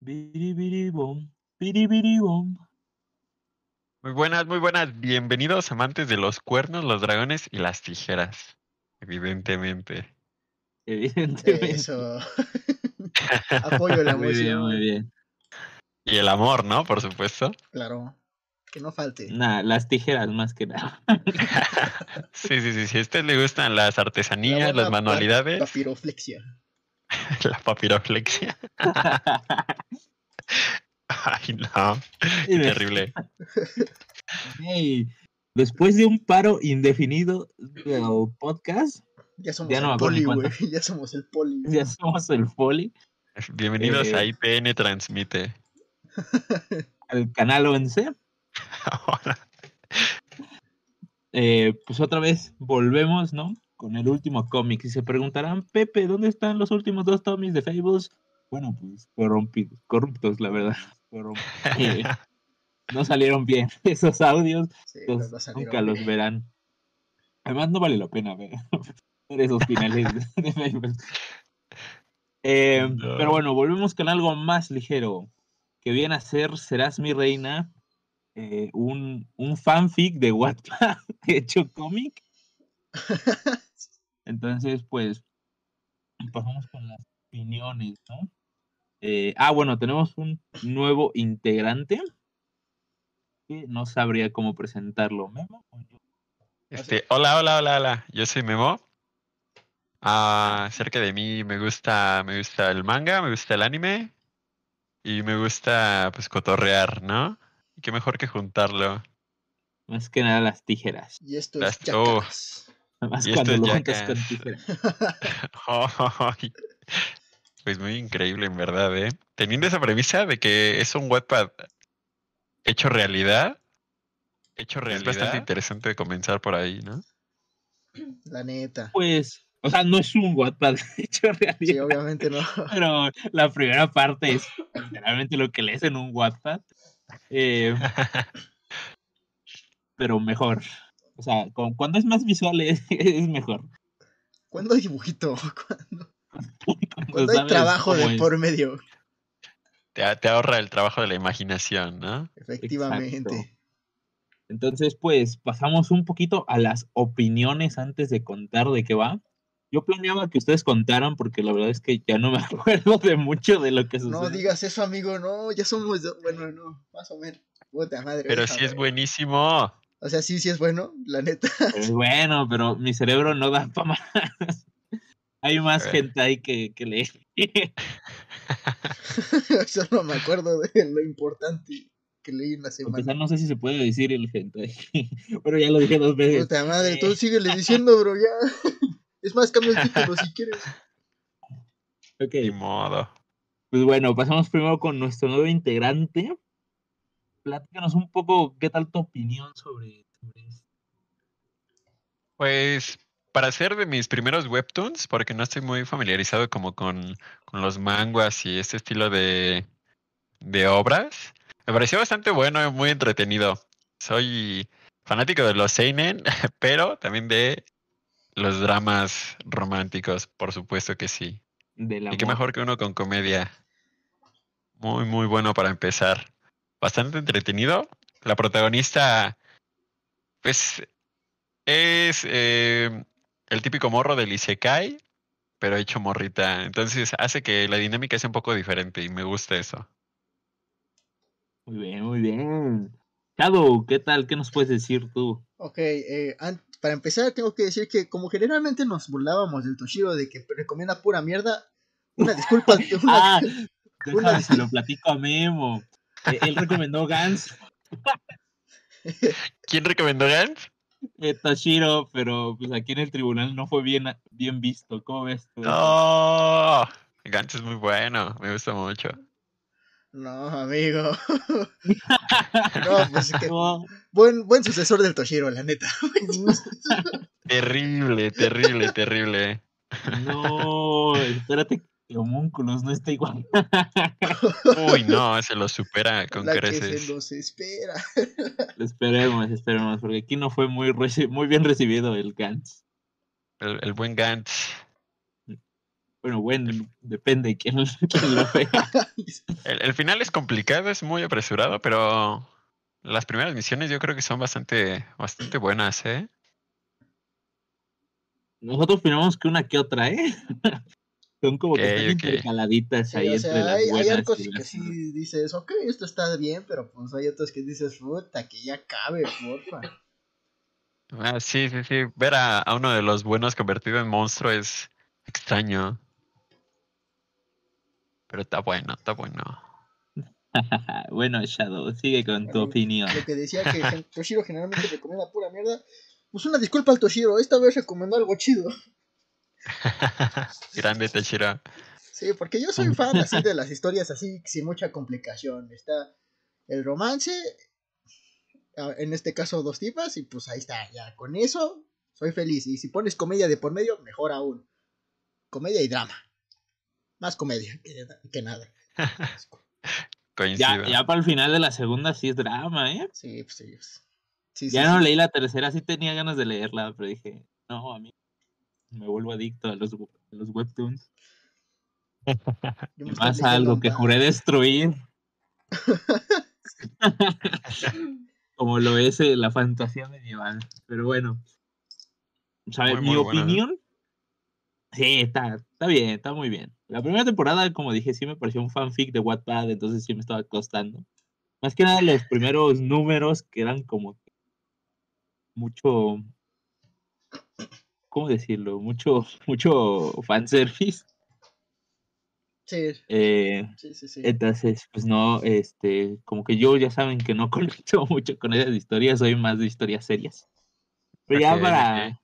Biribiribom, biribiribom. Muy buenas, muy buenas. Bienvenidos amantes de los cuernos, los dragones y las tijeras. Evidentemente. Evidentemente. Eso. Apoyo la Muy bien, muy bien. Y el amor, ¿no? Por supuesto. Claro. Que no falte. Nah, las tijeras más que nada. Sí, sí, sí. Si a usted le gustan las artesanías, La las manualidades, pa- Papiroflexia. la papiroflexia. Ay, no. Qué terrible. Después de un paro indefinido del podcast, Ya somos Ya no me el poli, güey. Ya somos el poli. ya somos el Foli, Bienvenidos Eh. a IPN Transmite. el canal ONC. Hola. Eh, pues otra vez volvemos, ¿no? Con el último cómic. Y se preguntarán, Pepe, ¿dónde están los últimos dos cómics de Fables? Bueno, pues corrompidos, corruptos, la verdad. No salieron bien esos audios. Sí, los- pero no salieron nunca los verán. Además, no vale la pena ver, ver esos finales de, de Fables. Eh, No. Pero bueno, volvemos con algo más ligero. Que viene a ser Serás mi reina. eh, un, un fanfic de Wattpad hecho cómic. Entonces, pues, pasamos con las opiniones, ¿no? Eh, ah, bueno, tenemos un nuevo integrante. Que no sabría cómo presentarlo. ¿Memo? ¿O yo? Este, hola, hola, hola, hola. Yo soy Memo. Ah, cerca de mí me gusta, me gusta el manga, me gusta el anime y me gusta pues cotorrear, ¿no? Y qué mejor que juntarlo. Más que nada las tijeras. Y esto Las- es oh. Jackass. Más Y esto cuando es lo juntas con. Ay, Pues muy increíble en verdad, ¿eh? Teniendo esa premisa de que es un Wattpad hecho realidad, hecho realidad, es bastante interesante de comenzar por ahí, ¿no? La neta. Pues, o sea, no es un Wattpad hecho Sí, realidad. obviamente no. pero la primera parte es literalmente lo que lees en un Wattpad. eh, pero mejor. O sea, con- cuando es más visual es, es mejor. ¿Cuándo hay dibujito? ¿Cuándo, Cuando cuándo hay trabajo de es. por medio? Te, te ahorra el trabajo de la imaginación, ¿no? Efectivamente. Entonces, pues pasamos un poquito a las opiniones antes de contar de qué va. Yo planeaba que ustedes contaran porque la verdad es que ya no me acuerdo de mucho de lo que sucede. No digas eso, amigo. No, ya somos. Bueno, no. Más o menos. Puta madre. Pero sí es ver. buenísimo. O sea, sí, sí es bueno, la neta. Pues bueno, pero mi cerebro no da para más. Hay más Eh. gente ahí que, que lee. Solo me acuerdo de lo importante que leí en la A semana. pesar, no sé si se puede decir el gente. pero ya lo dije dos veces. Puta madre, tú síguele diciendo, bro, ya. Es más, cambia el título si quieres. Ok, Ni modo. Pues bueno, pasamos primero con nuestro nuevo integrante. Platícanos un poco qué tal tu opinión sobre, sobre esto. Pues para ser de mis primeros webtoons, porque no estoy muy familiarizado como con, con los manguas y este estilo de, de obras, me pareció bastante bueno y muy entretenido. Soy fanático de los seinen, pero también de los dramas románticos, por supuesto que sí. Y qué mejor que uno con comedia. Muy, muy bueno para empezar. Bastante entretenido. La protagonista, pues, es eh, el típico morro del Isekai, pero hecho morrita. Entonces hace que la dinámica sea un poco diferente y me gusta eso. Muy bien, muy bien. Shadow, ¿qué tal? ¿Qué nos puedes decir tú? Ok, eh, para empezar tengo que decir que como generalmente nos burlábamos del Toshiro de que recomienda pura mierda, una disculpa, una, Ah, una déjame, se lo platico a Memo. Eh, Él recomendó Gans, ¿Quién recomendó Gantz? eh, Toshiro, pero pues aquí en el tribunal no fue bien, bien visto. ¿Cómo ves tú? ¡No! Gantz es muy bueno, me gusta mucho. No, amigo. No, pues es que No, buen, buen sucesor del Toshiro, la neta. Terrible, terrible, terrible. no, espérate, Homúnculos no está igual. Uy, no, se lo supera con la que creces. se nos espera. Esperemos, esperemos, porque aquí no fue muy, reci- muy bien recibido el Gantz. El, el buen Gantz. Bueno, bueno, depende de quién, quién lo vea. El, el final es complicado, es muy apresurado, pero las primeras misiones yo creo que son bastante, bastante buenas, ¿eh? Nosotros opinamos que una que otra, ¿eh? Son como que Ok, están ok. intercaladitas Sí, ahí o entre sea, las hay, hay arcos y que sí dices, ok, esto está bien, pero pues hay otros que dices, puta, que ya cabe, porfa. Ah, sí, sí, sí. Ver a, a uno de los buenos convertido en monstruo es extraño. Pero está bueno, está bueno. bueno, Shadow, sigue con tu opinión. Lo que decía que Toshiro generalmente recomienda pura mierda. Pues una disculpa al Toshiro, esta vez recomendó algo chido. Grande Tachira. Sí, porque yo soy fan así de las historias así, sin mucha complicación. Está el romance, en este caso dos tipas, y pues ahí está, ya con eso soy feliz. Y si pones comedia de por medio, mejor aún. Comedia y drama. Más comedia que, que nada. Coincido. Ya, ya para el final de la segunda sí es drama, ¿eh? Sí, pues sí. pues. Sí, Ya no sí. leí la tercera, sí tenía ganas de leerla, pero dije, no, a mí me vuelvo adicto a los, a los webtoons. Me pasa algo que juré destruir. Como lo es eh, la fantasía medieval. Pero bueno. ¿sabe? Muy, Mi muy buena, ¿no? opinión. Sí, está, está bien, está muy bien. La primera temporada, como dije, sí me pareció un fanfic de Wattpad, entonces sí me estaba costando. Más que nada los primeros números que eran como mucho. ¿Cómo decirlo? Mucho, mucho fanservice. Sí, Eh, sí, sí, sí. entonces, pues no, este, como que yo ya saben que no conecto mucho con esas historias, soy más de historias serias. Pero ya para,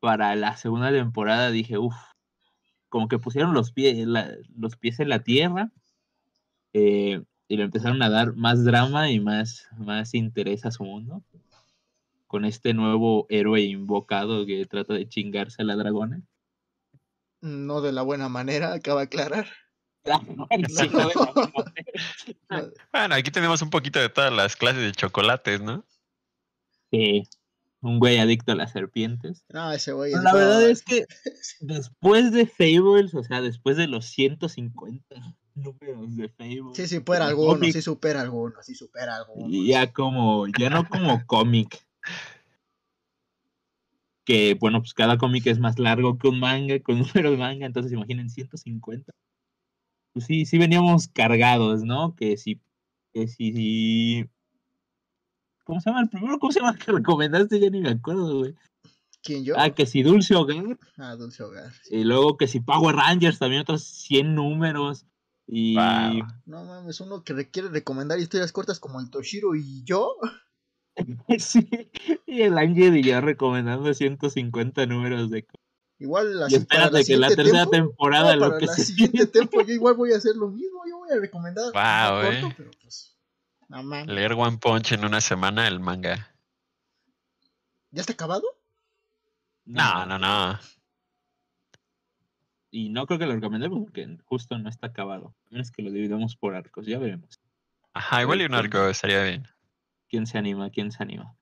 para la segunda temporada dije, uff, como que pusieron los pies, los pies en la tierra eh, y le empezaron a dar más drama y más, más interés a su mundo. Con este nuevo héroe invocado que trata de chingarse a la dragona. No de la buena manera, acaba de aclarar. Sí, no de la buena manera. No, Bueno, aquí tenemos un poquito de todas las clases de chocolates, ¿no? Sí, un güey adicto a las serpientes. no, ese güey. Pero es la verdad es que después de Fables, o sea, después de los 150 números de Fables, Sí, sí, supera el alguno, cómic, sí supera alguno, sí supera alguno. y ya como, ya no como cómic. Que bueno, pues cada cómic es más largo que un manga, con números de manga, entonces imaginen 150. Pues sí, sí veníamos cargados, ¿no? Que si, que si, ¿cómo se llama el primero? ¿Cómo se llama que recomendaste? Ya ni me acuerdo, güey. ¿Quién yo? Ah, que si Dulce Hogar. Ah, Dulce Hogar. sí. Y luego que si Power Rangers, también otros 100 números. Y Wow. No mames, uno que requiere recomendar historias cortas como el Toshiro y yo. sí, y el Ángel y yo recomendando 150 números de... Igual Y así para espérate que la tercera tempo- temporada no, lo para que la se siguiente tempo yo igual voy a hacer lo mismo. Yo voy a recomendar. Eh. pero pues. No. Leer One Punch en una semana, el manga. ¿Ya está acabado? No, no, no. Y no creo que lo recomendemos porque justo no está acabado. A menos que lo dividamos por arcos, ya veremos. Ajá, igual y un arco estaría bien. ¿Quién se anima? ¿Quién se anima?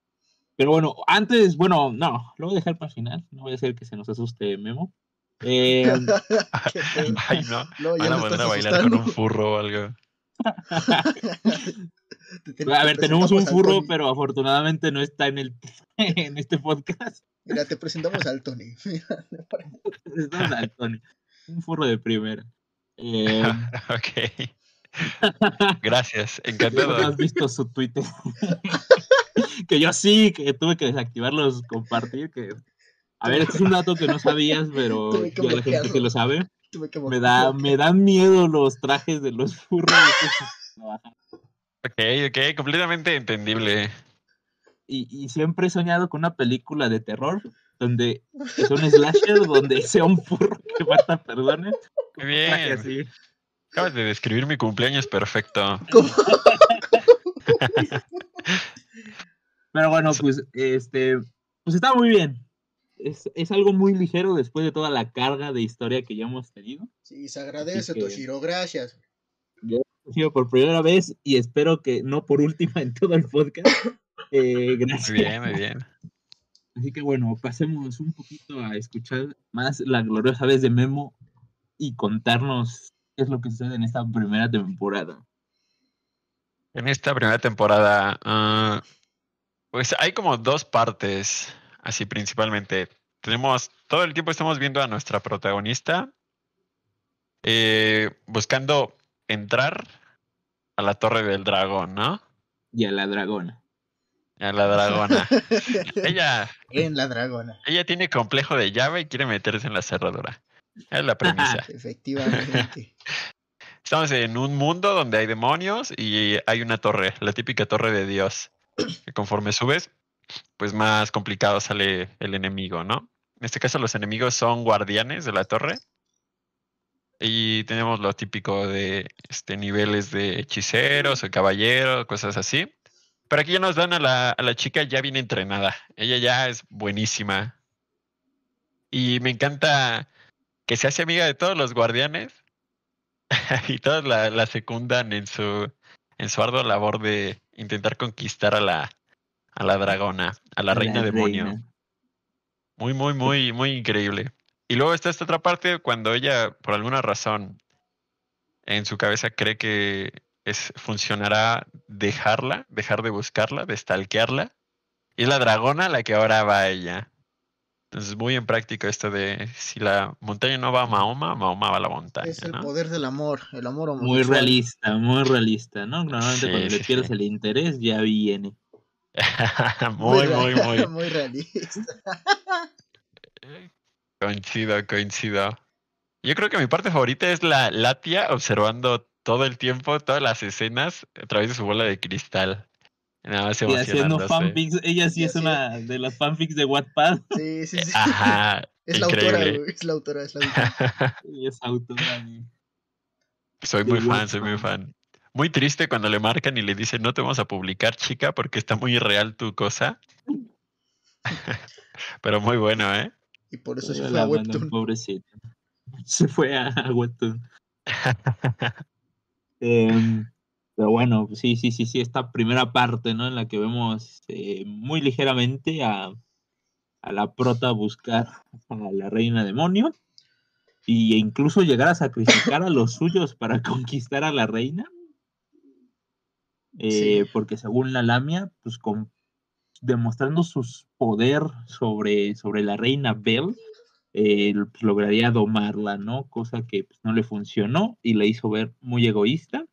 Pero bueno, antes, bueno, no, lo voy a dejar para el final. No voy a hacer que se nos asuste Memo. Eh. Ay, no. Ya Van a poner a bailar con asustando. un furro o algo. A ver, tenemos un presentamos furro, Tony. pero afortunadamente no está en, el, en este podcast. Mira, te presentamos al Tony. Estamos al Tony. Un furro de primera. Eh, ok. Gracias, ¿no encantado. has visto su Twitter? que yo sí, que tuve que desactivarlos, compartir. Que... A ver, este es un dato que no sabías, pero ya la gente que lo sabe. Tuve que Me, da, me dan miedo los trajes de los furros. Ok, ok, completamente entendible. Y, y siempre he soñado con una película de terror donde es un slasher donde sea un furro que mata personas. Muy bien. así. Acabas de describir mi cumpleaños perfecto. ¿Cómo? Pero bueno, pues este, pues está muy bien. Es, es algo muy ligero después de toda la carga de historia que ya hemos tenido. Sí, se agradece, que- Toshiro, gracias. Ha sido por primera vez y espero que no por última en todo el podcast. Eh, gracias. Muy bien, muy bien. Así que bueno, pasemos un poquito a escuchar más la gloriosa vez de Memo y contarnos qué es lo que sucede en esta primera temporada. En esta primera temporada, ah, pues hay como dos partes, así principalmente. Tenemos, todo el tiempo estamos viendo a nuestra protagonista eh, buscando entrar a la torre del dragón, ¿no? Y a la dragona. A la dragona. ella. En la dragona. Ella tiene complejo de llave y quiere meterse en la cerradura. Es la premisa. Efectivamente. Estamos en un mundo donde hay demonios y hay una torre, la típica torre de Dios. Que conforme subes, pues más complicado sale el enemigo, ¿no? En este caso los enemigos son guardianes de la torre. Y tenemos lo típico de este, niveles de hechiceros o caballeros, cosas así. Pero aquí ya nos dan a la, a la chica ya bien entrenada. Ella ya es buenísima. Y me encanta que se hace amiga de todos los guardianes y todos la, la, secundan en su, en su ardua labor de intentar conquistar a la, a la dragona, a la, reina demonio. Muy, muy, muy, muy increíble. Y luego está esta otra parte cuando ella, por alguna razón, en su cabeza cree que es, funcionará dejarla, dejar de buscarla, de stalkearla. Y es la dragona la que ahora va a ella. Entonces, muy en práctico esto de si la montaña no va a Mahoma, Mahoma va a la montaña. Es el ¿no? poder del amor, el amor Muy homosexual. realista, muy realista, ¿no? Normalmente Sí, cuando sí, le pierdes sí. el interés ya viene. muy, rea- muy, muy. muy realista. Coincido, coincido. Yo creo que mi parte favorita es la Latia observando todo el tiempo, todas las escenas a través de su bola de cristal. Nada más Y haciendo fanfics, ella sí Y es así- una de las fanfics de Wattpad. Sí, sí, sí. Ajá, es la autora, es la autora, es la autora. Ella es autora soy de muy fan, soy muy fan. Muy triste cuando le marcan y le dicen no te vamos a publicar, chica, porque está muy real tu cosa. Pero muy bueno, ¿eh? Y por eso se fue a Webtoon. Pobrecita. Se fue a, a Webtoon. Em, pero bueno, sí, sí, sí, sí, esta primera parte, ¿no? En la que vemos eh, muy ligeramente a, a la prota buscar a la reina demonio y e incluso llegar a sacrificar a los suyos para conquistar a la reina. Eh, Sí. Porque según la Lamia, pues con, demostrando su poder sobre, sobre la reina Belle, eh, pues, lograría domarla, ¿no? Cosa que pues, no le funcionó y le hizo ver muy egoísta.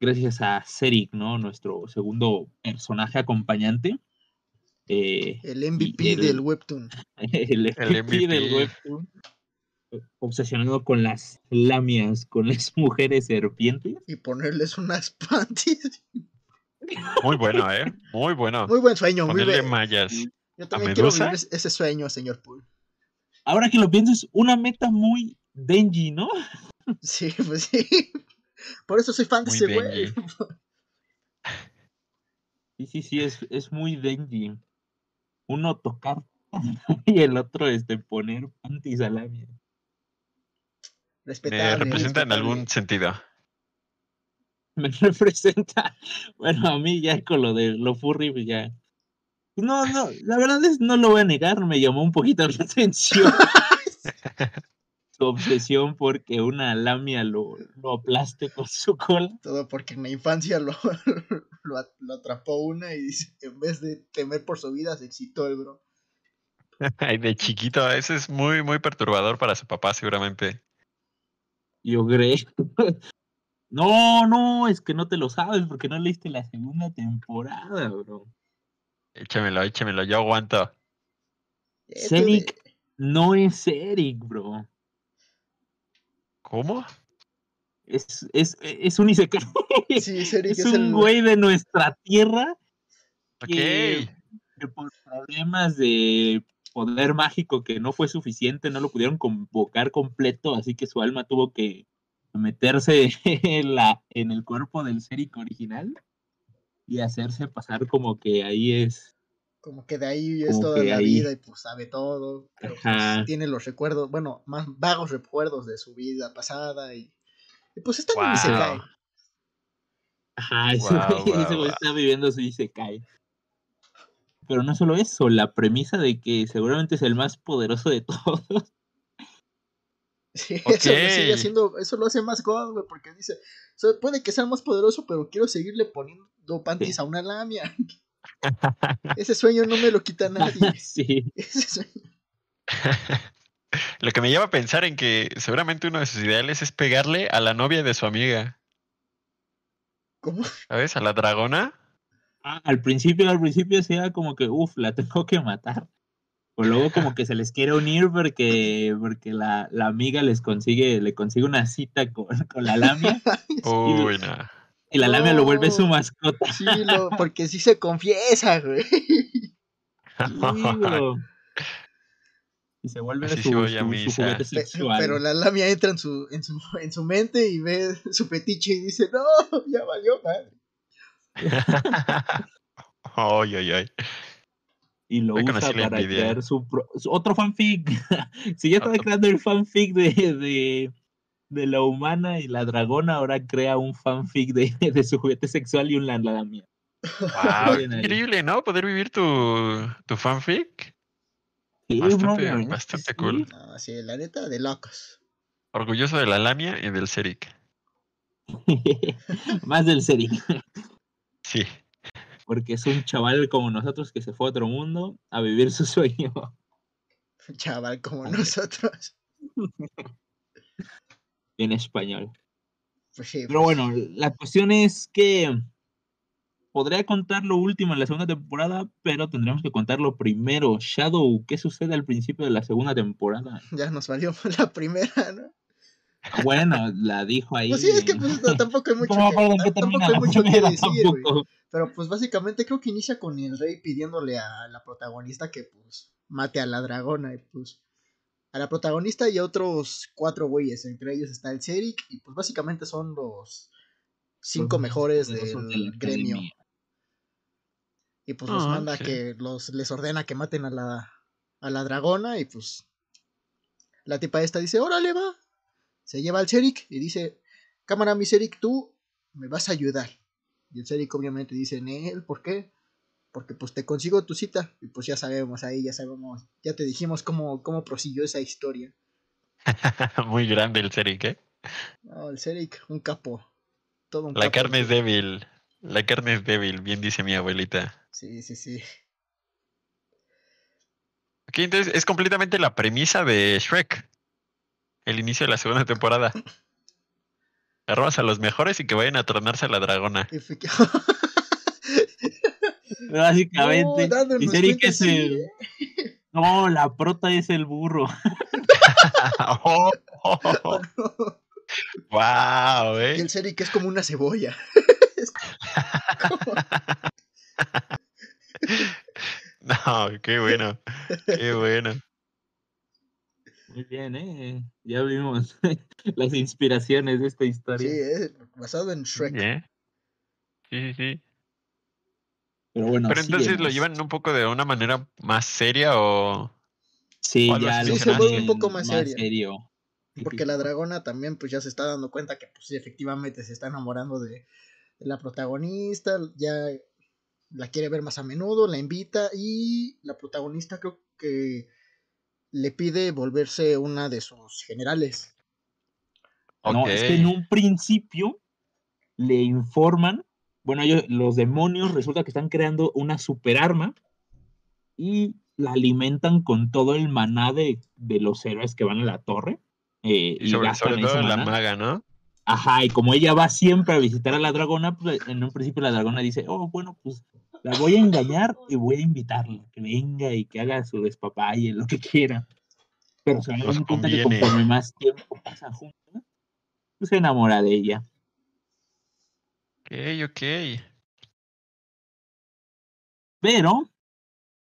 Gracias a Serik, ¿no? Nuestro segundo personaje acompañante. eh, El MVP el- del Webtoon. el, MVP del MVP. webtoon, obsesionado con las lamias, con las mujeres serpientes. Y ponerles unas panties. Muy bueno, ¿eh? Muy bueno. Muy buen sueño, muy Ponerle bien. mallas. Yo también quiero vivir ese- ese sueño, señor Poole. Ahora que lo pienso, es una meta muy Denji, ¿no? Sí, pues sí. Por eso soy fan de Muy ese güey. Sí, sí, sí, es, es muy Denji. Uno tocar y el otro este, poner panties a lamia. Me representa en algún sentido. Me representa, bueno, a mí ya con lo de lo furry, pues ya. No, no, la verdad es, no lo voy a negar, me llamó un poquito la atención. Su obsesión porque una lamia lo, lo aplaste con su cola. Todo porque en la infancia lo, lo, at- lo atrapó una y dice, en vez de temer por su vida, se excitó el bro. Ay, de chiquito, eso es muy, muy perturbador para su papá, seguramente. Yo creo. No, no, es que no te lo sabes porque no leíste la segunda temporada, bro. Échamelo, échamelo, yo aguanto. De- no es Eric, bro. ¿Cómo? Es, es, es un Isekai. Sí, Zenik es es, un el... güey de nuestra tierra que, que por problemas de poder mágico que no fue suficiente, no lo pudieron convocar completo, así que su alma tuvo que meterse en, la, en el cuerpo del Seric original y hacerse pasar como que ahí es. Como que de ahí es Como toda la ahí- vida y pues sabe todo. Pero pues, tiene los recuerdos, bueno, más vagos recuerdos de su vida pasada y, y pues está en Wow. un Isekai. Ajá, ese güey- ese está viviendo su Isekai. Pero no solo eso, la premisa de que seguramente es el más poderoso de todos Sí, eso, lo sigue haciendo, eso lo hace más God, güey, porque dice, o sea, puede que sea más poderoso, pero quiero seguirle poniendo panties a una lamia. Ese sueño no me lo quita nadie. sí. Ese sueño. Lo que me lleva a pensar en que seguramente uno de sus ideales es pegarle a la novia de su amiga, ¿Cómo? ¿sabes? A la dragona. Ah, al principio, al principio sí era como que, uff, la tengo que matar. O luego como que se les quiere unir porque, porque la, la amiga les consigue, le consigue una cita con, con la lamia Uy, no. Y la lamia lo vuelve su mascota. Sí, lo, porque sí se confiesa, güey. Y se vuelve su, su- su juguete sexual. Pero la lamia entra en su, en su, en su mente y ve su fetiche y dice, no, ya valió madre. Ay, ay, ay. y lo usa para crear su, pro- su- otro fanfic. si ya estaba creando el fanfic de, de, de la humana y la dragona, ahora crea un fanfic de, de su juguete sexual y un la lamia. Wow, increíble, ¿no? Poder vivir tu, tu fanfic. Sí, Bastante- bro, es bastante cool. sí. No, sí, la neta, de locos. Orgulloso de la Lamia y del Seric. Más del serie. Sí. Porque es un chaval como nosotros que se fue a otro mundo a vivir su sueño. Chaval como nosotros. en español. Pues sí, Pero pues, bueno, la cuestión es que podría contar lo último en la segunda temporada, pero tendremos que contarlo primero. Shadow, ¿qué sucede al principio de la segunda temporada? ya nos valió la primera, ¿no? Bueno, la dijo ahí. Pues sí, es que pues, tampoco hay mucho, que, tampoco hay mucho que decir, güey. Pero pues básicamente creo que inicia con el rey pidiéndole a la protagonista que pues mate a la dragona y pues a la protagonista y a otros cuatro güeyes, entre ellos está el Ceric y pues básicamente son los cinco mejores del de gremio academia. y pues los Ah, manda que los les ordena que maten a la a la dragona y pues la tipa esta dice, "Órale, va." Se lleva al Ceric y dice, "Cámara, mi Ceric, tú me vas a ayudar." Y el Ceric obviamente dice, Nel, ¿por qué? Porque pues te consigo tu cita. Y pues ya sabemos ahí, ya sabemos, ya te dijimos cómo, cómo prosiguió esa historia. Muy grande el Seric, ¿eh? No, el Ceric, un capo. Todo un La capo, carne es Ceric. débil. La carne es débil, bien dice mi abuelita. Sí, sí, sí. Ok, entonces es completamente la premisa de Shrek. El inicio de la segunda temporada. Arrobas a los mejores y que vayan a tronarse a la dragona. Y que- Básicamente. No, y Seri que es el. ¿eh? No, la prota es el burro. oh, oh, oh, wow, Y eh. el Ceric es como una cebolla. Es como- No, qué bueno. Qué bueno. Muy bien, ¿eh? Ya vimos las inspiraciones de esta Sí, historia. eh, basado en Shrek. Sí, sí, sí. Pero bueno, Pero entonces lo llevan un poco de una manera más seria o. Sí, o ya lo se vuelve un poco más serio. serio. Porque la dragona también pues ya se está dando cuenta que pues efectivamente se está enamorando de, de la protagonista, ya la quiere ver más a menudo, la invita y la protagonista creo que le pide volverse una de sus generales. No, es que en un principio le informan, bueno, ellos, los demonios resulta que están creando una superarma y la alimentan con todo el maná de, de los héroes que van a la torre. eh, Y sobre, todo la maga, ¿no? Ajá, y como ella va siempre a visitar a la dragona, pues en un principio la dragona dice, oh, bueno, pues la voy a engañar y voy a invitarla, que venga y que haga su despapalle, lo que quiera. Pero se van Nos dando cuenta que conforme más tiempo pasa juntos, pues se enamora de ella. Ok, ok. Pero,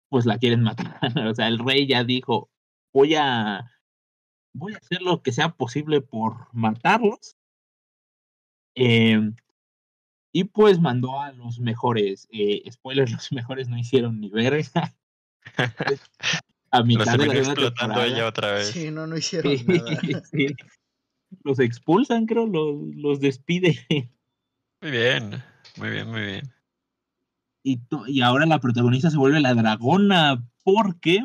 pues la quieren matar. o sea, el rey ya dijo, voy a, voy a hacer lo que sea posible por matarlos. Em, y pues mandó a los mejores. eh, spoilers, los mejores no hicieron ni verga. a Los mitad de la terminó segunda explotando ella temporada. otra vez. Sí, no, no hicieron Sí, nada. sí. Los expulsan, creo, los, los despide. Muy bien, muy bien, muy bien. Y, y ahora la protagonista se vuelve la dragona porque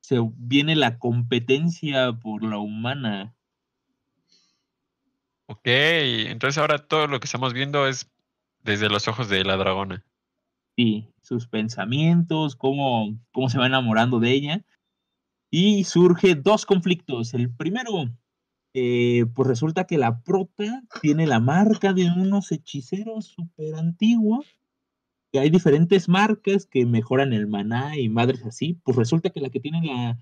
se viene la competencia por la humana. Ok, entonces ahora todo lo que estamos viendo es desde los ojos de la dragona. Sí, sus pensamientos, cómo, cómo se va enamorando de ella. Y surge dos conflictos. El primero, eh, pues resulta que la prota tiene la marca de unos hechiceros súper antiguos. Que hay diferentes marcas que mejoran el maná y madres así. Pues resulta que la que tiene la,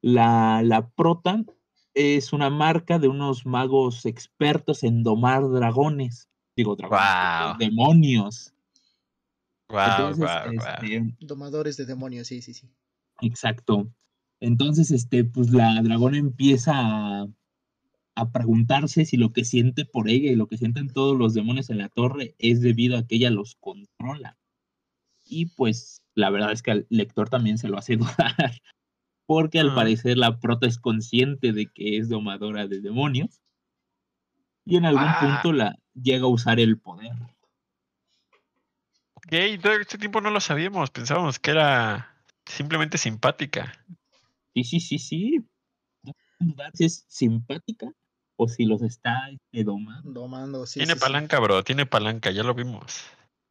la, la prota es una marca de unos magos expertos en domar dragones. Digo, dragones, Wow. demonios. Wow, Entonces, wow, wow. este, Domadores de demonios, sí, sí, sí. Exacto. Entonces, este, pues la dragona empieza a, a preguntarse si lo que siente por ella y lo que sienten todos los demonios en la torre es debido a que ella los controla. Y pues la verdad es que al lector también se lo hace dudar, porque al Ah. parecer la prota es consciente de que es domadora de demonios y en algún Ah. punto la llega a usar el poder. Ok, todo este tiempo no lo sabíamos. Pensábamos que era simplemente simpática. Sí, sí, sí, sí. No dudar si es simpática o si los está este, domando. Domando, sí. tiene sí, sí. palanca, bro. Tiene palanca, ya lo vimos.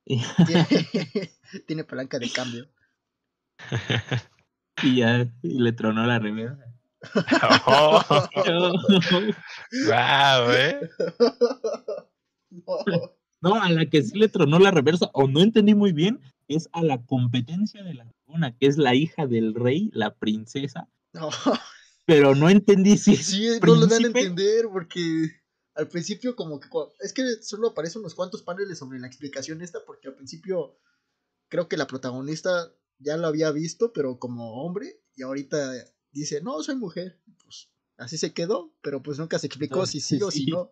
Tiene, tiene palanca de cambio. y ya y le tronó la reversa. oh, wow, eh. No. No, a la que sí le tronó la reversa, o no entendí muy bien, es a la competencia de la dragona, que es la hija del rey, la princesa, No. Pero no entendí si es Sí, no lo dan a entender porque al principio como que es que solo aparecen unos cuantos paneles sobre la explicación esta porque al principio creo que la protagonista ya lo había visto pero como hombre y ahorita dice no soy mujer pues así se quedó pero pues nunca se explicó si sí o si no.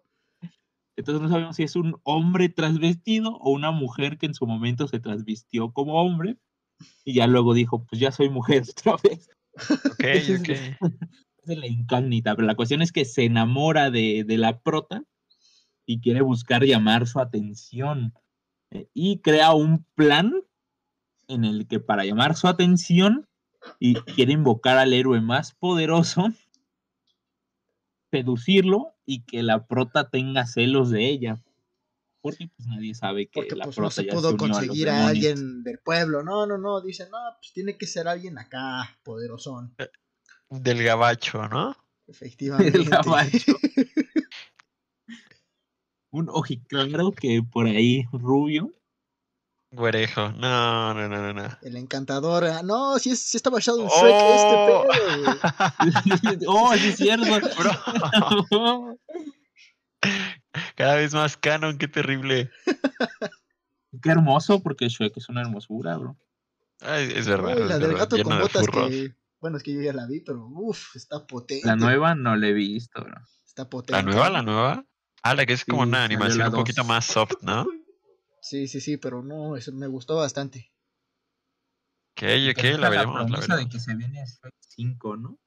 Entonces no sabemos si es un hombre transvestido o una mujer que en su momento se transvistió como hombre y ya luego dijo, pues ya soy mujer otra vez. Ok, Esa es ok. Es la incógnita, pero la cuestión es que se enamora de, de la prota y quiere buscar llamar su atención eh, y crea un plan en el que para llamar su atención y quiere invocar al héroe más poderoso, seducirlo y que la prota tenga celos de ella. Porque pues nadie sabe que porque la pues prota no se pudo conseguir a, alguien del pueblo no no no dicen no pues tiene que ser alguien acá poderosón Del gabacho, ¿no? efectivamente gabacho. Un ojiclaro que por ahí rubio. Güerejo. No, no, no, no, no. el encantador ah, no si, es, si está basado en Oh. Shrek este pedo güey. oh, sí es cierto. Bro, cada vez más canon, qué terrible. Qué hermoso, porque Shrek es una hermosura, bro. Ay, es verdad. Uy, es la del verdad, gato lleno con de botas furros. que. Bueno, es que yo ya la vi, pero uff, está potente. La nueva no la he visto, bro. Está potente. ¿La nueva, la nueva? Ah, la que es como Sí, una animación la un poquito más soft, ¿no? Sí, sí, sí, pero no, eso me gustó bastante. Ok, ok, la veremos, la promesa de veremos. que se viene Shrek 5, ¿no?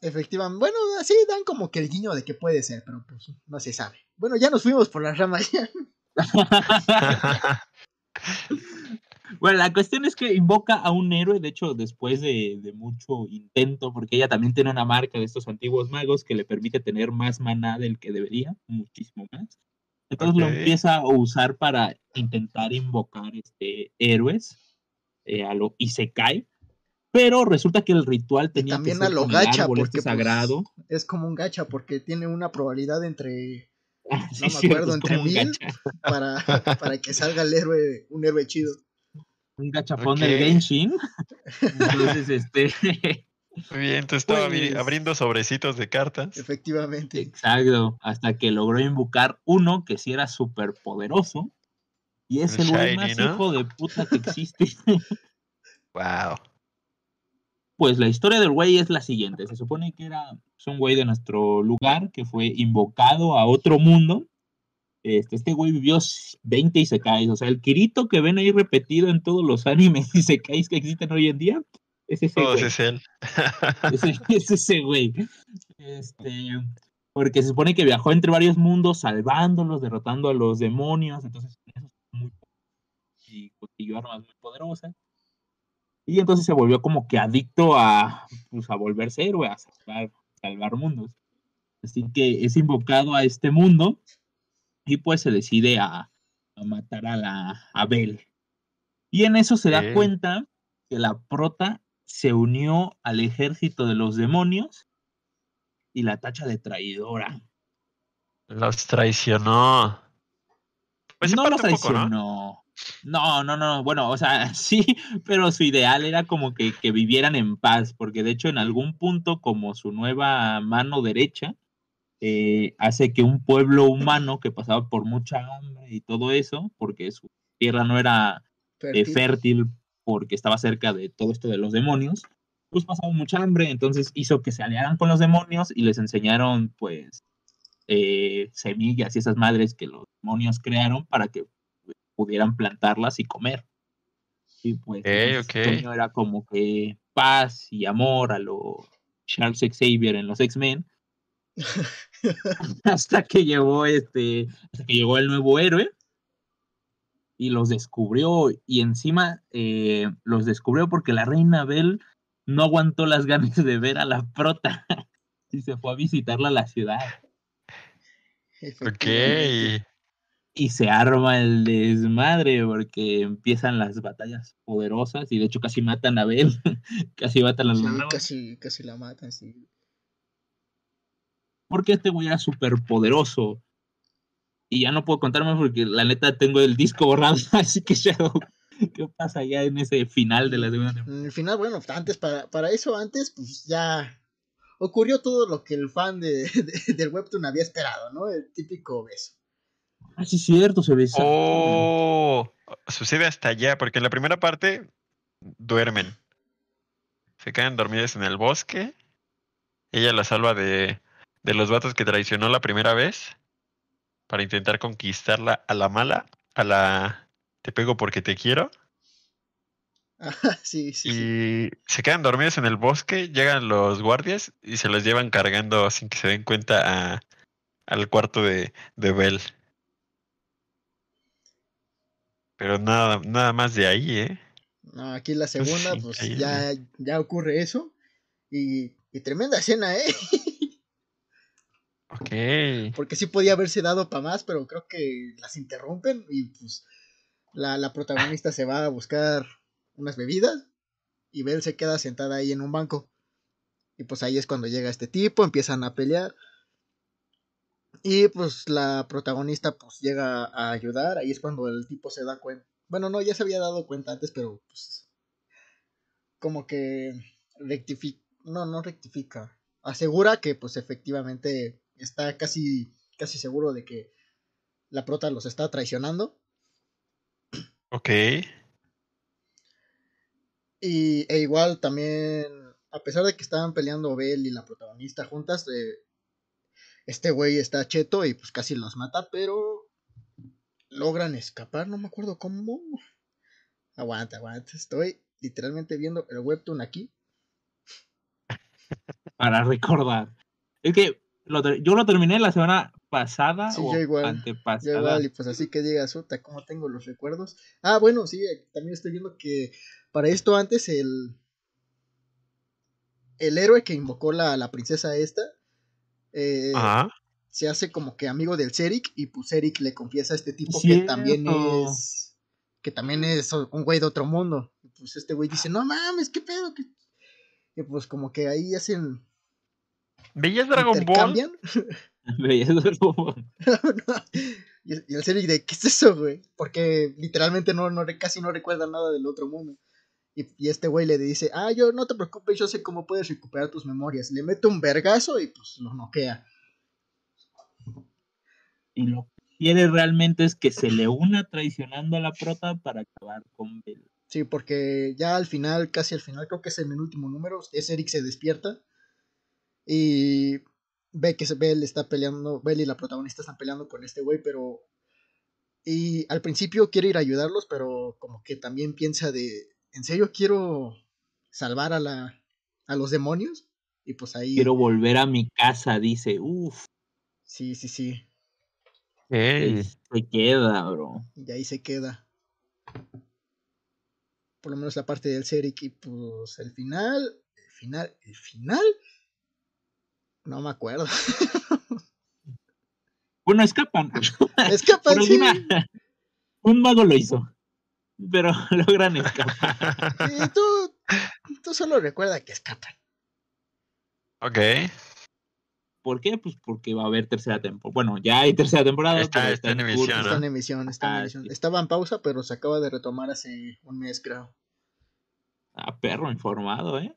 Efectivamente, bueno, así dan como que el guiño de que puede ser, pero pues no se sabe. Bueno, ya nos fuimos por las ramas. ya. bueno, la cuestión es que invoca a un héroe, de hecho, después de, de mucho intento, porque ella también tiene una marca de estos antiguos magos que le permite tener más maná del que debería, muchísimo más. Entonces lo empieza a usar para intentar invocar este, héroes eh, a lo Isekai. Pero resulta que el ritual tenía también que a ser lo con el gacha, árbol porque, este pues, sagrado. Es como un gacha, porque tiene una probabilidad entre. Ah, sí, me acuerdo, entre mil. gacha. Para, para que salga el héroe, un héroe chido. un gachapón Ok. del Genshin. Entonces, este, Muy bien, entonces estaba Pues- abriendo sobrecitos de cartas. Efectivamente. exacto, hasta que logró invocar uno que sí era súper poderoso. Y es El el güey más ¿no? hijo de puta que existe. Wow. Pues la historia del güey es la siguiente. Se supone que era pues, un güey de nuestro lugar que fue invocado a otro mundo. Este, este güey vivió 20 y se cae. O sea, el Kirito que ven ahí repetido en todos los animes y se que existen hoy en día, es ese Todos güey. es él. Es, es ese güey. Este, porque se supone que viajó entre varios mundos, salvándolos, derrotando a los demonios. Entonces, muy y consiguió armas muy poderosas. Y entonces se volvió como que adicto a, pues, a volverse héroe, a salvar, salvar mundos. Así que es invocado a este mundo y pues se decide a, a matar a la a Bel. Y en eso se da cuenta que la prota se unió al ejército de los demonios y la tacha de traidora. Los traicionó. Pues no los poco, ¿no? No, no, no, bueno, o sea, sí, pero su ideal era como que, que vivieran en paz, porque de hecho en algún punto, como su nueva mano derecha, eh, hace que un pueblo humano que pasaba por mucha hambre y todo eso, porque su tierra no era eh, Fértil. porque estaba cerca de todo esto de los demonios, pues pasaba mucha hambre, entonces hizo que se aliaran con los demonios y les enseñaron pues eh, semillas y esas madres que los demonios crearon para que pudieran plantarlas y comer. Y pues Ok, entonces, ok. su sueño era como que paz y amor a lo Charles Xavier en los X-Men. hasta que llegó este, hasta que llegó el nuevo héroe y los descubrió y encima eh, los descubrió porque la reina Bell no aguantó las ganas de ver a la prota y se fue a visitarla a la ciudad Ok. Y se arma el desmadre porque empiezan las batallas poderosas y de hecho casi matan a Bell casi matan a Sí, la casi, casi la matan, sí. porque este güey era súper poderoso. Y ya no puedo contar más porque la neta tengo el disco borrado, así que Shadow, ¿qué pasa ya en ese final de la segunda temporada? En el final, bueno, antes, para, para eso, antes, pues ya ocurrió todo lo que el fan de, de- del Webtoon había esperado, ¿no? El típico beso. Ah, sí, cierto, se besa. Oh, sucede hasta allá, porque en la primera parte duermen. Se quedan dormidos en el bosque. Ella la salva de, de los vatos que traicionó la primera vez para intentar conquistarla a la mala, a la te pego porque te quiero. Sí, sí, sí. Y se quedan dormidos en el bosque, llegan los guardias y se los llevan cargando sin que se den cuenta a- al cuarto de, de Bell. Pero nada, nada más de ahí, ¿eh? No, aquí la segunda, Sí, pues ya, ya ocurre eso. Y, y tremenda escena, ¿eh? Ok. Porque sí podía haberse dado para más, pero creo que las interrumpen y pues la, la protagonista se va a buscar unas bebidas y Belle se queda sentada ahí en un banco. Y pues ahí es cuando llega este tipo, empiezan a pelear. Y pues la protagonista pues llega a ayudar, ahí es cuando el tipo se da cuenta. Bueno, no, ya se había dado cuenta antes, pero pues como que rectifica, no, no rectifica, asegura que pues efectivamente está casi, casi seguro de que la prota los está traicionando. Ok. Y e igual también, a pesar de que estaban peleando Bell y la protagonista juntas, eh, este güey está cheto y pues casi los mata, pero logran escapar, no me acuerdo cómo. Aguanta, aguanta, estoy literalmente viendo el webtoon aquí. Para recordar. Es que lo yo lo terminé la semana pasada Sí, o yo igual, antepasada. Ya igual, y pues así que digas, puta, ¿cómo tengo los recuerdos? Ah, bueno, sí, eh, también estoy viendo que para esto antes el. El héroe que invocó la, la princesa esta. Eh, Ajá. se hace como que amigo del Ceric. Y pues Ceric le confiesa a este tipo que también es. Que también es un güey de otro mundo. Y pues este güey dice, no mames, qué pedo. ¿Qué-?" Y pues como que ahí hacen. ¿Veías Dragon Ball? Veías el como- y, el- Ceric de, ¿qué es eso, güey? Porque literalmente no, no, casi no recuerda nada del otro mundo. Y, y este güey le dice, ah, yo no te preocupes, yo sé cómo puedes recuperar tus memorias. Le mete un vergazo y pues lo noquea. Y lo que quiere realmente es que se le una traicionando a la prota para acabar con Bell. Sí, porque ya al final, casi al final, creo que es en el último número, es Eric se despierta y ve que Bell está peleando, Bell y la protagonista están peleando con este güey, pero... Y al principio quiere ir a ayudarlos, pero como que también piensa de, ¿en serio quiero salvar a la a los demonios? Y pues ahí... Quiero volver a mi casa, dice. Uf, Sí, sí, sí. Ey. se queda, bro. Y ahí se queda. por lo menos la parte del Serik y pues el final, el final, el final, no me acuerdo. Bueno, escapan. Escapan, sí. Un mago lo hizo. Pero logran escapar. Y tú, tú solo recuerda que escapan. ok. ¿Por qué? Pues porque va a haber tercera temporada. Bueno, ya hay tercera temporada. Está- pero está en curso. emisión, Está en emisión, está en Ah, emisión. sí. Estaba en pausa, pero se acaba de retomar hace un mes, creo. Ah, perro informado, ¿eh?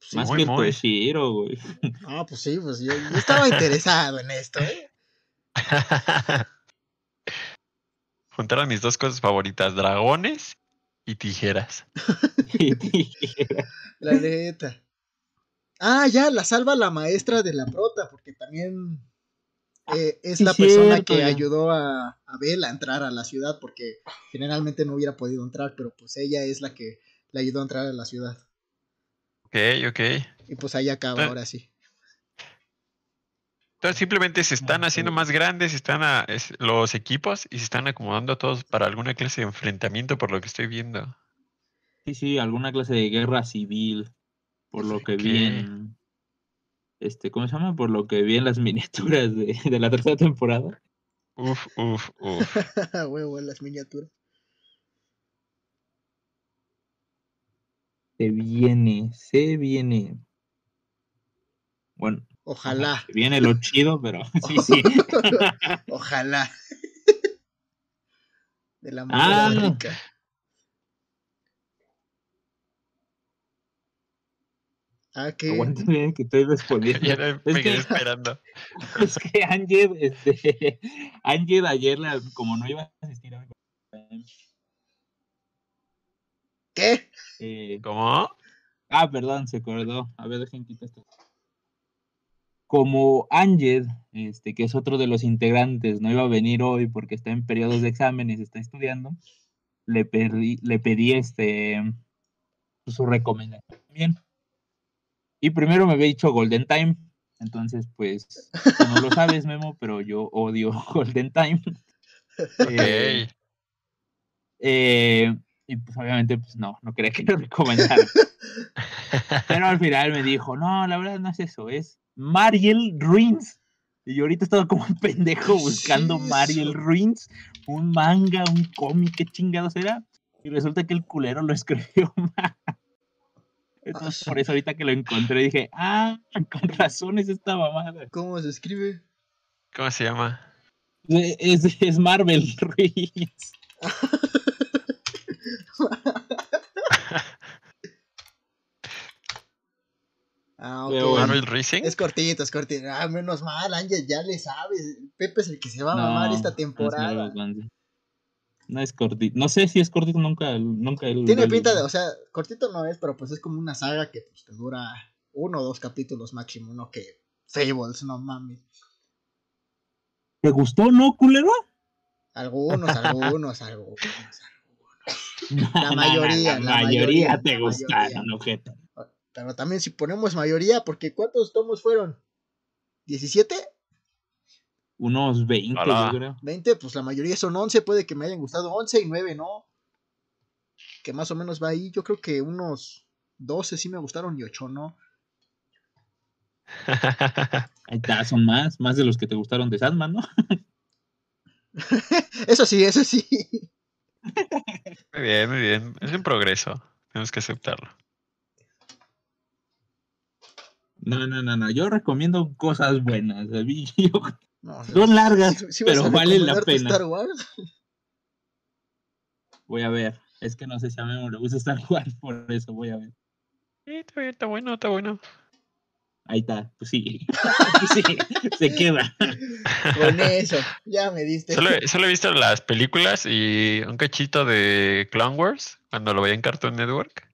Sí. Más Muy, que el muy. Toshiro, güey. Ah, pues sí, pues yo, yo estaba interesado en esto, ¿eh? Juntaron mis dos cosas favoritas, dragones y tijeras. La neta. Ah, ya, la salva la maestra de la prota, porque también eh, es Sí, la persona cierto, que ya. ayudó a, a Bella a entrar a la ciudad, porque generalmente no hubiera podido entrar, pero pues ella es la que le ayudó a entrar a la ciudad. Ok, ok. Y pues ahí acaba, Ah. ahora sí. Entonces simplemente se están haciendo más grandes, están a- es- los equipos y se están acomodando todos para alguna clase de enfrentamiento por lo que estoy viendo. Sí, sí, alguna clase de guerra civil. Por lo que vi en. Este, ¿cómo se llama? Por lo que vi en las miniaturas de, de la tercera temporada. Uf, uf, uf. Huevo, las miniaturas. Se viene, se viene. Bueno, Ojalá, viene lo chido, pero sí, sí. ojalá. De la Ah. rica. Ah, que Aguántame que estoy respondiendo. Ya me Es me quedé que- esperando. Es que Ángel, este, Ángel ayer, la- como no iba a asistir a ¿Qué? eh, ¿Cómo? Ah, perdón, se acordó. A ver, dejen quitar esto. Como Ángel, este, que es otro de los integrantes, no iba a venir hoy porque está en periodos de exámenes, está estudiando, le pedí, le pedí este su recomendación también. Y primero me había dicho Golden Time. Entonces, pues, no lo sabes, Memo, pero yo odio Golden Time. Eh, eh, y pues obviamente, pues no, no quería que lo recomendara. Pero al final me dijo, no, la verdad no es eso, es Mariel Ruins. Y yo ahorita estaba como un pendejo ¿Qué es buscando Mariel? Ruins, un manga, un cómic, qué chingados era. Y resulta que el culero lo escribió mal. Entonces, por eso ahorita que lo encontré dije, ah, con razón es esta mamada. ¿Cómo se escribe? ¿Cómo se llama? Es, es Marvel Ruins. Ah, Pero ok. bueno. Marvel Racing. Es cortito, es cortito. Ah, menos mal, Ángel, ya le sabes. Pepe es el que se va a mamar esta es temporada. No es cortito. No sé si es cortito, nunca, nunca el- Tiene el- pinta de, o sea, cortito no es, pero pues es como una saga que pues, te dura uno o dos capítulos máximo, no que Fables, no mames. ¿Te gustó, no, culero? Algunos, algunos, algunos. No, La no, mayoría, no, la la mayoría mayoría, te la gustaron, mayoría. Pero también si ponemos mayoría, porque ¿cuántos tomos fueron? ¿17? Unos 20, Hola. yo creo. 20, pues la mayoría son 11, puede que me hayan gustado 11 y 9 no. Que más o menos va ahí, yo creo que unos 12 sí me gustaron y 8 no. Ahí está, son más, más de los que te gustaron de Sandman, ¿no? Eso sí, eso sí. Muy bien, muy bien. Es un progreso. Tenemos que aceptarlo. No, no, no, no. Yo recomiendo cosas buenas. a mí, yo- No, Son largas, sí- sí vas pero a valen la pena. Star Wars? Voy a ver. Es que no sé si a mí me gusta Star Wars, por eso voy a ver. Sí, está bien, está bueno, está bueno. Ahí está, pues sí. Pues sí, se queda. Con eso, ya me diste. Solo, solo he visto las películas y un cachito de Clone Wars cuando lo veía en Cartoon Network.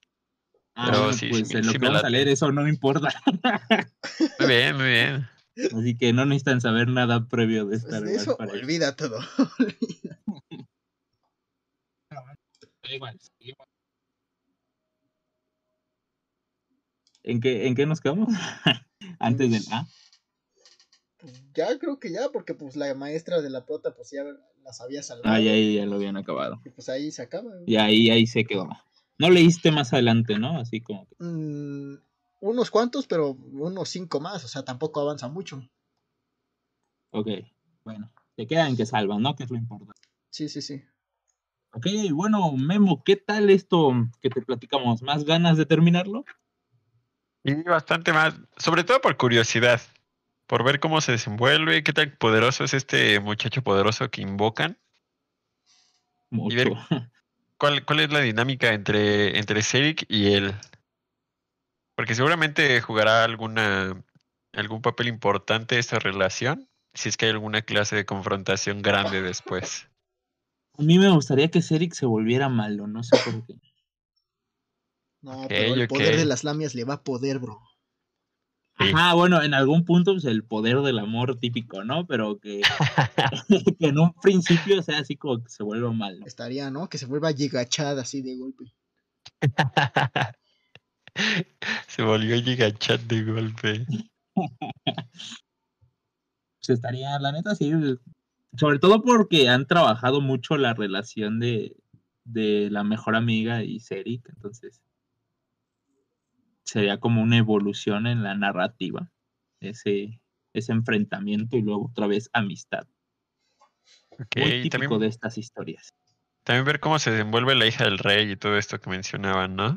Ah, Pero bueno, sí, pues sí, en lo sí que me vamos a leer, eso no importa. Muy bien, muy bien. Así que no necesitan saber nada previo de Pues Star de Wars. eso, olvida todo. Igual, igual. ¿En qué, ¿En qué nos quedamos? Antes del A. Pues ya creo que ya, porque pues la maestra de la prota pues ya las había salvado. Ah, ya, ya lo habían acabado. Y pues ahí se acaba. Y ahí, ahí se quedó. No leíste más adelante, ¿no? Así como que. Mm, unos cuantos, pero unos cinco más, o sea, tampoco avanza mucho. Ok, bueno, te quedan que salvan, ¿no? Que es lo importante. Sí, sí, sí. Ok, bueno, Memo, ¿qué tal esto que te platicamos? ¿Más ganas de terminarlo? Y bastante más, sobre todo por curiosidad, por ver cómo se desenvuelve, qué tan poderoso es este muchacho poderoso que invocan. Mucho. Y ver cuál, cuál es la dinámica entre, entre Cedric y él. Porque seguramente jugará alguna algún papel importante esta relación, si es que hay alguna clase de confrontación grande después. A mí me gustaría que Cedric se volviera malo, no sé por qué. No, pero el poder de las lamias le va a poder, bro. Sí. Ajá, bueno, en algún punto, pues el poder del amor típico, ¿no? Pero que, que en un principio sea así como que se vuelva malo. Estaría, ¿no? Que se vuelva gigachad así de golpe. se volvió gigachat de golpe. Pues estaría, la neta, sí. Sobre todo porque han trabajado mucho la relación de, de la mejor amiga y Cedric, entonces sería como una evolución en la narrativa, ese, ese enfrentamiento y luego otra vez amistad. Ok, Muy típico también, de estas historias. también ver cómo se desenvuelve la hija del rey y todo esto que mencionaban, ¿no?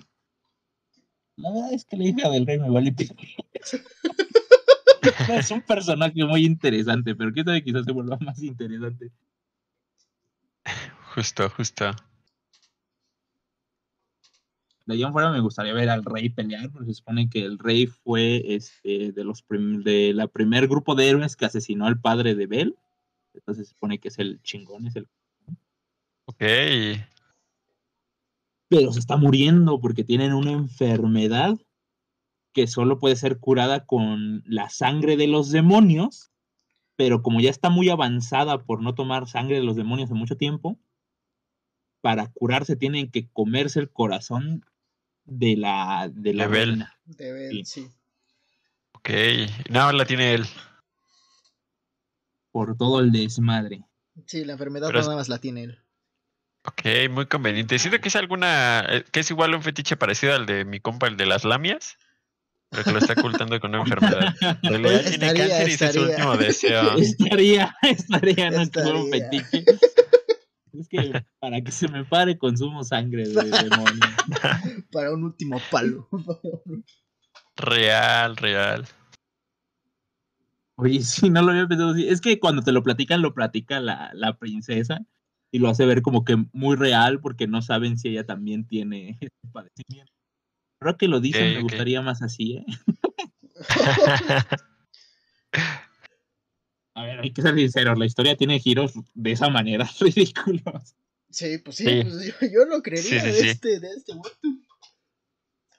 La verdad es que la hija del rey me vale es un personaje muy interesante, pero quién sabe quizás se vuelva más interesante. Justo, justo. De ahí en fuera me gustaría ver al rey pelear, porque se supone que el rey fue este de los de la primer grupo de héroes que asesinó al padre de Bel. Entonces se supone que es el chingón, es el Ok, pero se está muriendo porque tienen una enfermedad que solo puede ser curada con la sangre de los demonios, pero como ya está muy avanzada por no tomar sangre de los demonios en mucho tiempo, para curarse tienen que comerse el corazón de la de la De Bel. reina. De ver, Sí. sí. ok. No, la tiene él. por todo el desmadre. Sí, la enfermedad Pero nada más la tiene él. Ok, muy conveniente. Siento que es alguna, eh, que es igual un fetiche parecido al de mi compa, el de las lamias, pero que lo está ocultando con una enfermedad. En realidad tiene Estaría, cáncer y ese es su estaría. último deseo. Estaría, estaría, no fuera un Estaría. fetiche. Es que para que se me pare consumo sangre de demonio. Para un último palo. Real, real. Oye, sí, no lo había pensado así. Es que cuando te lo platican, lo platica la, la princesa y lo hace ver como que muy real porque no saben si ella también tiene este padecimiento. Creo que lo dicen, me gustaría más así, ¿eh? A ver, hay que ser sinceros, la historia tiene giros de esa manera ridículos. sí, pues sí, Sí. pues yo, yo lo creería Sí, sí, de, sí. este, de este.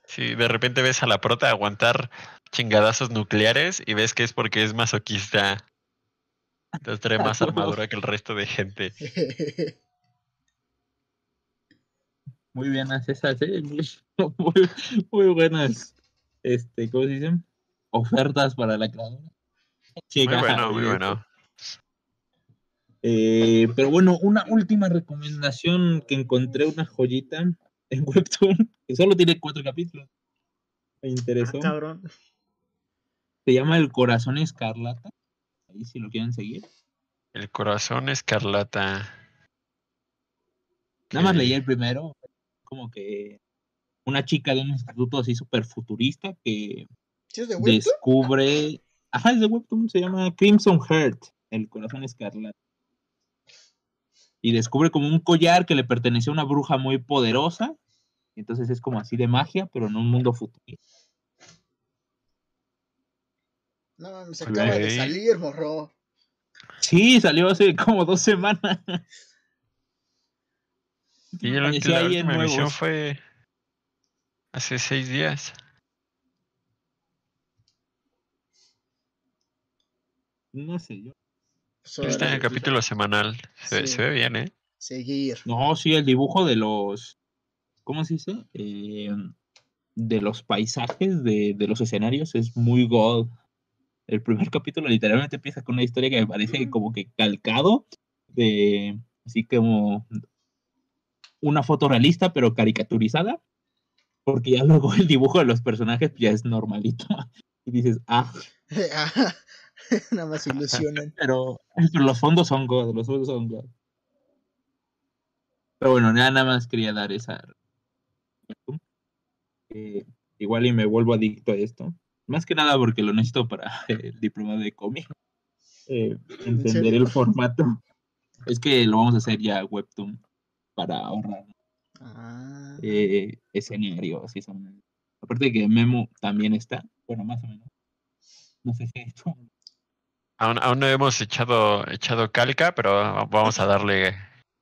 Si de repente ves a la prota aguantar chingadazos nucleares y ves que es porque es masoquista. Entonces trae más huevo. armadura que el resto de gente. Muy bien, esas, ¿eh? Muy, muy, muy buenas, este, ¿cómo se dicen? Ofertas para la creadora. Muy bueno, muy bueno. Eh, pero bueno, una última recomendación que encontré una joyita en Webtoon, que solo tiene cuatro capítulos. Me Ah, interesó. cabrón. Se llama El Corazón Escarlata. Ahí si lo quieren seguir. El corazón escarlata. Nada más leí el primero. Como que una chica de un instituto así súper futurista que ¿Sí es de webtoon? descubre. Ajá, es de Webtoon, se llama Crimson Heart, el corazón escarlata. Y descubre como un collar que le pertenecía a una bruja muy poderosa. Entonces es como así de magia, pero en un mundo futurista. No, mames, se acaba de salir, morro. Sí, salió hace como dos semanas. Y el- Apareció la última emisión fue hace seis días. No sé yo. Está en el capítulo semanal. Se, ve- Sí. se ve bien, ¿eh? Seguir. No, sí, el dibujo de los. ¿Cómo se dice? Eh, de los paisajes, de, de los escenarios, es muy gold. El primer capítulo literalmente empieza con una historia que me parece como que calcado de. Así como. Una foto realista, pero caricaturizada. porque ya luego el dibujo de los personajes ya es normalito. Y dices, ah, Ajá. Nada más ilusionan. pero, pero los fondos son God, los fondos son God. Pero bueno, ya nada más quería dar esa. Eh, igual y me vuelvo adicto a esto. Más que nada porque lo necesito para el diploma de cómic. Eh, entender el formato. Es que lo vamos a hacer ya webtoon para ahorrar Ah, eh, escenarios y son. Aparte que Memo también está, bueno, más o menos. No sé si tú. Aún, aún no hemos echado, echado calca, pero vamos a darle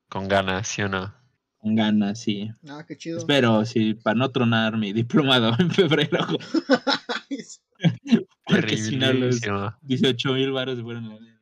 con ganas, ¿sí o no? Con ganas, sí. ah, qué chido. Espero, sí, para no tronar mi diplomado en febrero. Porque si no, los Terriblísimo. 18 mil baros fueron la.